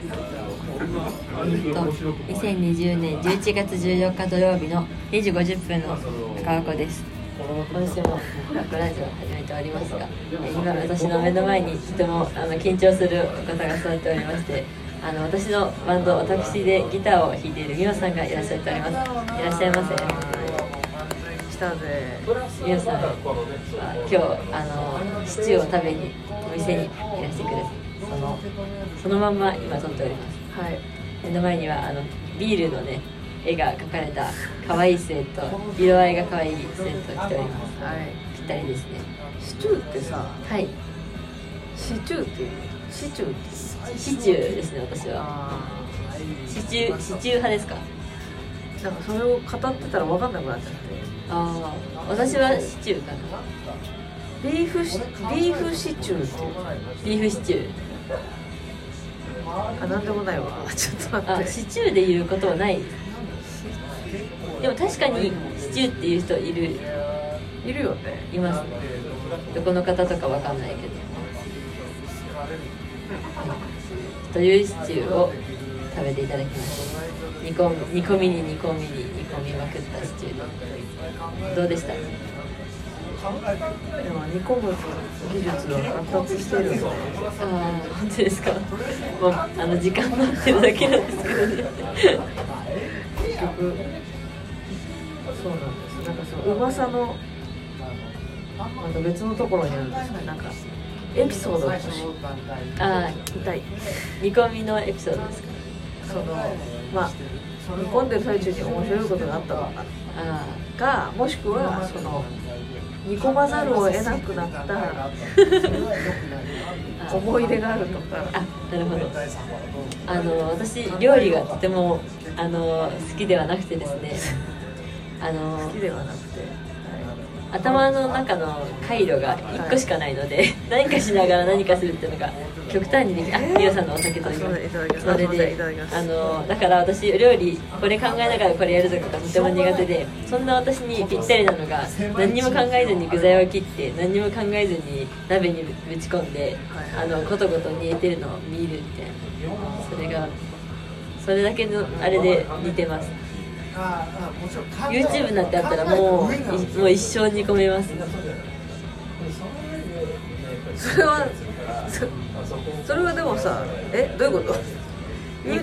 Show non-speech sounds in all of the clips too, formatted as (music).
えっと2020年11月14日土曜日の2時50分の高子です。今週もラクラジオを始めておりますがえ今私の目の前にとてもあの緊張する方が座っておりましてあの私のバンド私でギターを弾いているミオさんがいらっしゃっております。いらっしゃいませ。来たぜミオさんは今日あのシチューを食べにお店にいらしてください。そのそのまんま今撮っております。はい。目の前にはあのビールのね絵が描かれた可愛いスウェット色合いが可愛いスウェットを着ております。はい。ぴったりですねシチューってさはい。シチューっていう？シチュー。ってシチューですね私は。あシチューシチュー派ですか？ーなんかそれを語ってたら分かんなくなっちゃって。ああ私はシチューかな。ビーフシビーフシチューっていう。ビーフシチューあなんでもないわ。ちょっと待って。あシチューで言うことはない。でも確かにシチューっていう人いる。いるよね。います。ねどこの方とかわかんないけど。というシチューを食べていただきました煮込み煮込みに煮込みに煮込みまくったシチューで。どうでした？でも煮込む技術が発達してるよねああ本当ですかもうあの時間待ってるだけなんですけどね。結局そうなんですなんかそのうまさのまた別のところにあるんですねなんかエピソードああい。煮込みのエピソードですか？そのまあ煮込んでる最中に面白いことがあったのか。もしくはその煮込まざるを得なくなった。あ (laughs) 思い出があるとか。あなるほど。あの私料理がとてもあの好きではなくてですね。あ (laughs) の好きではなくて、頭の中の回路が1個しかないので、何かしながら何かするっていうのが極端にできあえー皆さんのお酒といそれであのだから私料理これ考えながらこれやるとかがとても苦手でそんな私にぴったりなのが何にも考えずに具材を切って何にも考えずに鍋にぶち込んであのコトコト煮えてるのを見るみたいなそれがそれだけのあれで似てます YouTube なんてあったらもういもう一生煮込めます。それはそそれはでもさえどういうこ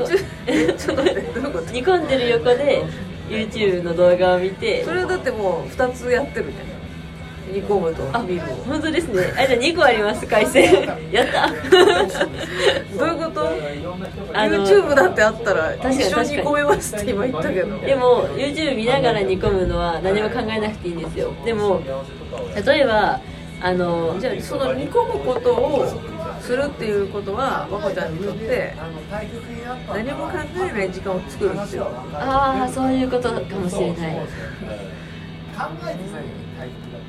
と？ちょっと待ってどういうこと？煮込んでる横で YouTube の動画を見て。それはだってもう2つやってるじゃん煮込むと。あ見るを本当ですね。あじゃあ2個あります。回線 (laughs) やった。どういうこと？あの YouTube だってあったら確かに一緒に煮込めますって今言ったけど。でも YouTube 見ながら煮込むのは何も考えなくていいんですよ。でも例えばあのじゃあその煮込むことをするっていうことは和子ちゃんにとって何も考えない時間を作るっていうああそういうことかもしれない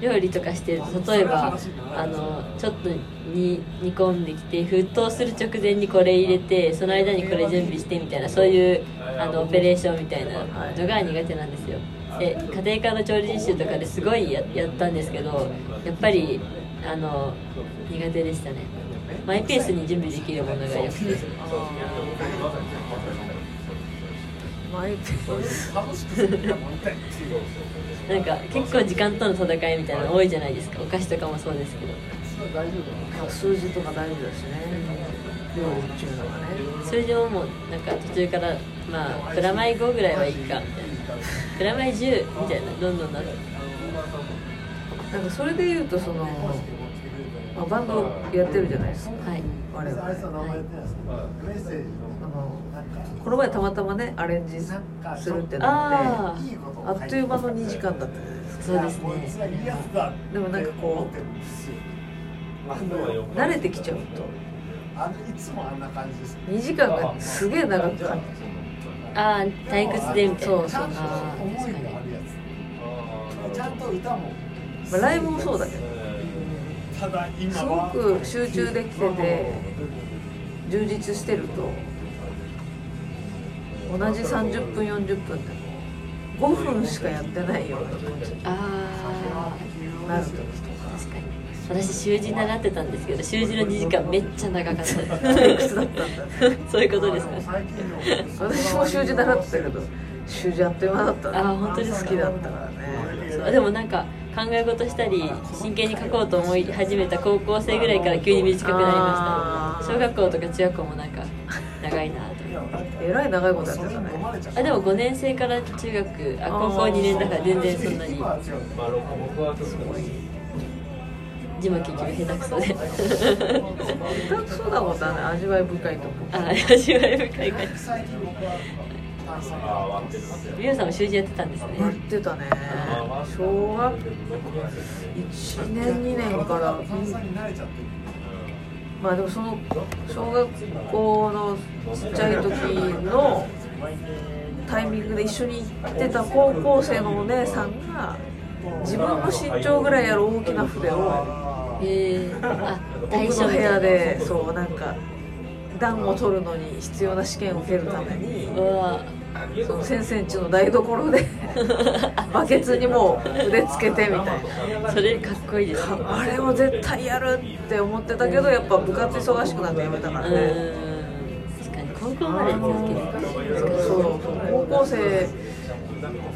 料理とかしてると例えばあのちょっと煮込んできて沸騰する直前にこれ入れてその間にこれ準備してみたいなそういうあのオペレーションみたいなのが苦手なんですよ。で家庭科の調理実習とかですごいややったんですけどやっぱりあの苦手でしたね。マイペースに準備できるものがよくて。マイペースなんか結構時間との戦いみたいなの多いじゃないですか。お菓子とかもそうですけど。まあ数字とか大事だしね。料理っていうのはね。数字ももうなんか途中からまあプラマイ5ぐらいはいいかみたいな。プラマイ10みたいなどんどんなってなんかそれで言うとその、まあ、バンドやってるじゃないですか。はい。我々、はい。この前たまたまねアレンジするってなって。ああっという間の2時間だった。じゃないですそうですね。かでもなんかこう慣れてきちゃうと。あのいつもあんな感じです2時間がすげえ長く感ああ退屈でみたいな。そうそうああ思い確かに。があるやつ。ちゃんと歌も。まあライブもそうだけどただ今すごはく集中できてて充実してると同じ30分40分でも5分しかやってないような感じにああなる時とか確かに。私習字習ってたんですけど習字の2時間めっちゃ長かったそういうことですか。私も習字習ってたけど習字あっという間だったねあ本当ですか好きだったからねでもなんか考え事したり真剣に書こうと思い始めた高校生ぐらいから急に短くなりました。小学校とか中学校もなんか長いなとえらい長いことやってたねあでも5年生から中学あ高校2年だから全然そんなに。今は違う字も結局下手くそで。下手くそだもんだね味わい深いとこ。あ味わい深い感最近僕は単身じ美桜さんも習字やってたんですねやってたね。小学1年2年から。まあでもその小学校のちっちゃい時のタイミングで一緒に行ってた高校生のお姉さんが自分の身長ぐらいある大きな筆をえー、あ大僕の部屋でそうなんか段を取るのに必要な試験を受けるためにその先生んちの台所で (laughs) バケツにもう腕つけてみたいな。それかっこいいですね。あれを絶対やるって思ってたけどやっぱ部活忙しくなってやめたからね。確かに。高校まで続けてそうそう。高校生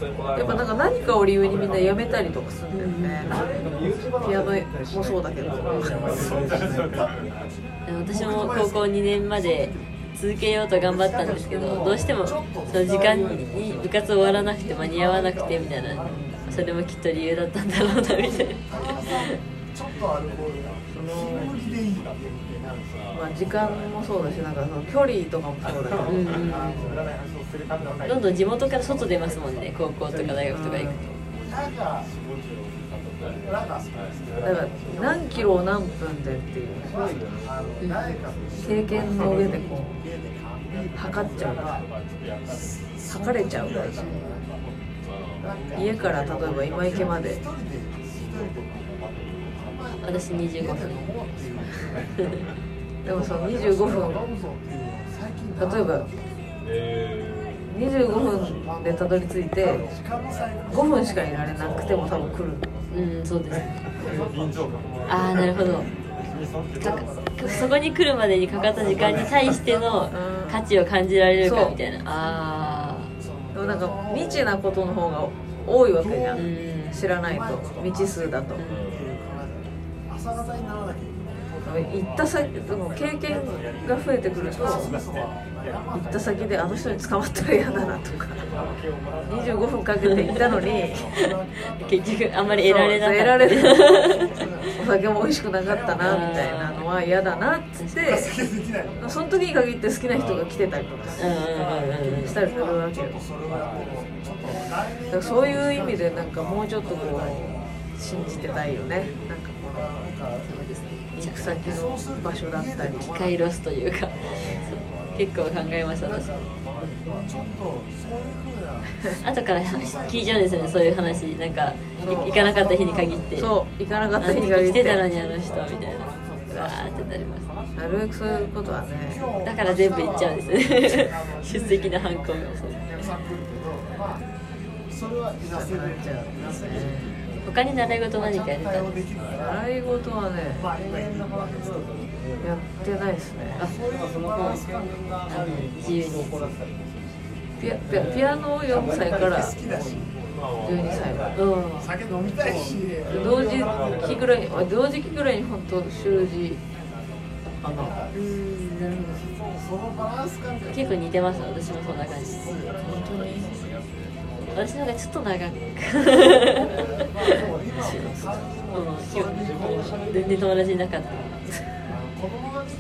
やっぱなんか何かを理由にみんな辞めたりとかするんだよね。ピアノもそうだけど。私も高校2年まで続けようと頑張ったんですけどどうしてもその時間に部活終わらなくて間に合わなくてみたいなそれもきっと理由だったんだろうなみたいなまあ時間もそうだしなんかその距離とかもそうだけどうんどんどん地元から外出ますもんね高校とか大学とか行くと。だから何キロを何分でっていう経験の上でこう測っちゃう測れちゃう家から例えば今池まで私25分でもその25分。例えば25分でたどり着いて5分しかいられなくても多分来る。うんそうですね。ああなるほど。かそこに来るまでにかかった時間に対しての価値を感じられるかみたいな。あでもなんか未知なことの方が多いわけじゃん。知らないと。未知数だと。朝方にならなきゃい行った先でも経験が増えてくると行った先であの人に捕まったら嫌だなとか。25分かけて行ったのに。結局あんまり得られなかった。得られお酒も美味しくなかったなみたいなのは嫌だなっつって。その時に限って好きな人が来てたりとかしたりするわけよだからそういう意味でなんかもうちょっとこう信じてたいよね。なんかこの行く先の場所だったり機械ロスというか結構考えました私。もちょっとそういうふうな。後から聞いちゃうんですよねそういう話。なんかい行かなかった日に限って。そう行かなかあの日った日が来てたのにあの人みたいな。うわーってなります。なるべくそういうことはね。だから全部行っちゃうんですね。(laughs) 出席のハンコも。そう。それはなっちゃうんですね他に習い事何かやってたんです。から習い事はねやってないですね。あ自由に。ピアピアピアノを4歳から好きだし12歳まで。うん酒飲みたいし。同時期ぐらいあ同時期ぐらいに本当習字あのうんなるほそのバランス感覚。ど結構似てます。私もそんな感じ。本当に私の方がちょっと長く。うん全然友達いなかった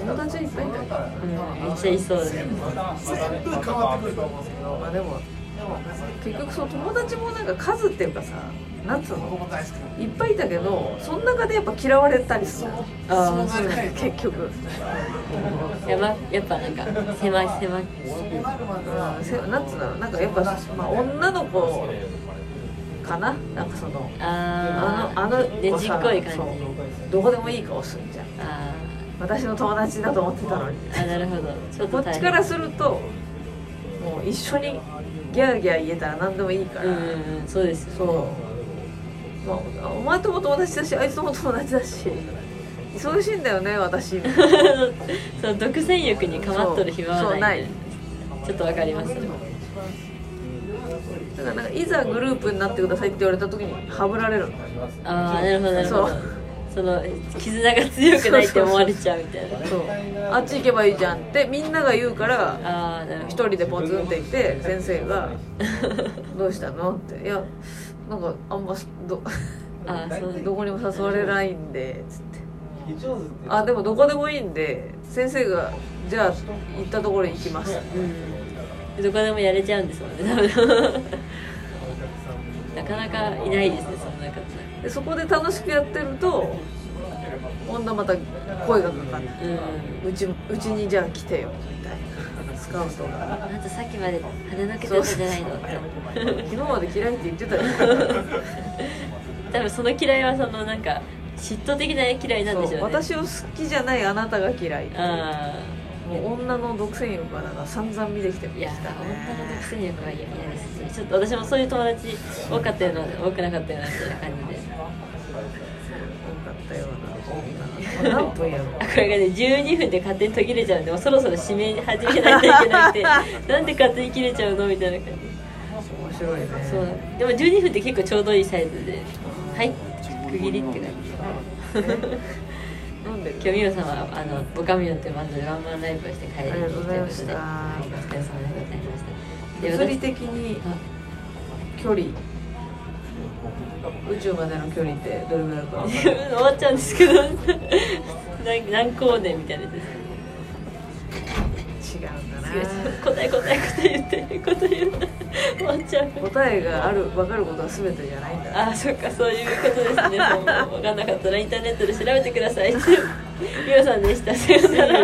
友達いっぱいいた。からうんめっちゃいそうです全部変わってくると思うんですけど。まあでも結局その友達もなんか数っていうかさなんつうの？いっぱいいたけどその中でやっぱ嫌われたりするああそう結局。やばやっぱなんか狭い狭い。なんせなんつうんだろうなんかやっぱ、まあ、女の子かな？なんかそのああのあのねじっこい感じ。どこでもいい顔するじゃん。あ私の友達だと思ってたのに。ーあなるほど。ちょっことっちからするともう一緒にギャーギャー言えたら何でもいいから、うんそうですよそうまあ、お前とも友達だしあいつとも友達だし。忙しいんだよね私。(laughs) その独占欲にかまっとる暇はない。そうない。ちょっとわかります。だからなんかいざグループになってくださいって言われた時にはぶられる。のああなるほどなるほど。そう。その絆が強くないって思われちゃうみたいな。そう。あっち行けばいいじゃんってみんなが言うから一ど。人でポツンって言って先生が「どうしたの?」って「いやなんかあんまど (laughs) ああそう。どこにも誘われないんで」つって「あでもどこでもいいんで先生がじゃあ行ったところに行きます」うん。どこでもやれちゃうんですもんね (laughs) なかなかいないですねそんな方。でそこで楽しくやってると今度また声がかかってうん。うちうちにじゃあ来てよカウト。があんたさっきまで跳ねのけてたじゃないのって昨日まで嫌いって言ってたよ。(laughs) 多分その嫌いはそのなんか嫉妬的な嫌いなんでしょうね。私を好きじゃないあなたが嫌い。あもう女の独占欲はだから散々見てきてまあいやしたね。女の独占欲は嫌ですね。ちょっと私もそういう友達多かったような多くなかったようなみたいな感じで。多かったような何分やろあこれがね12分で勝手に途切れちゃうんでもうそろそろ締め始めないといけなくて (laughs) なんで勝手に切れちゃうのみたいな感じ。面白いね。そう。でも12分って結構ちょうどいいサイズではい区切りって感じ。今日ミオさんはあのボカミオンっていうバンドでワンマンライブをして帰りにありがとうございました。とうことではいお疲れ様でございました。で物理私的にあ距離宇宙までの距離ってどれぐらいか終わっちゃうんですけど。何何光年みたいなやつ (laughs) 違うんだ。な答え答え答え言って。答え言って終わっちゃう答えがある分かることは全てじゃないんだ。あそっかそういうことですね。もう分かんなかったらインターネットで調べてくださいミオさんでした。さようなら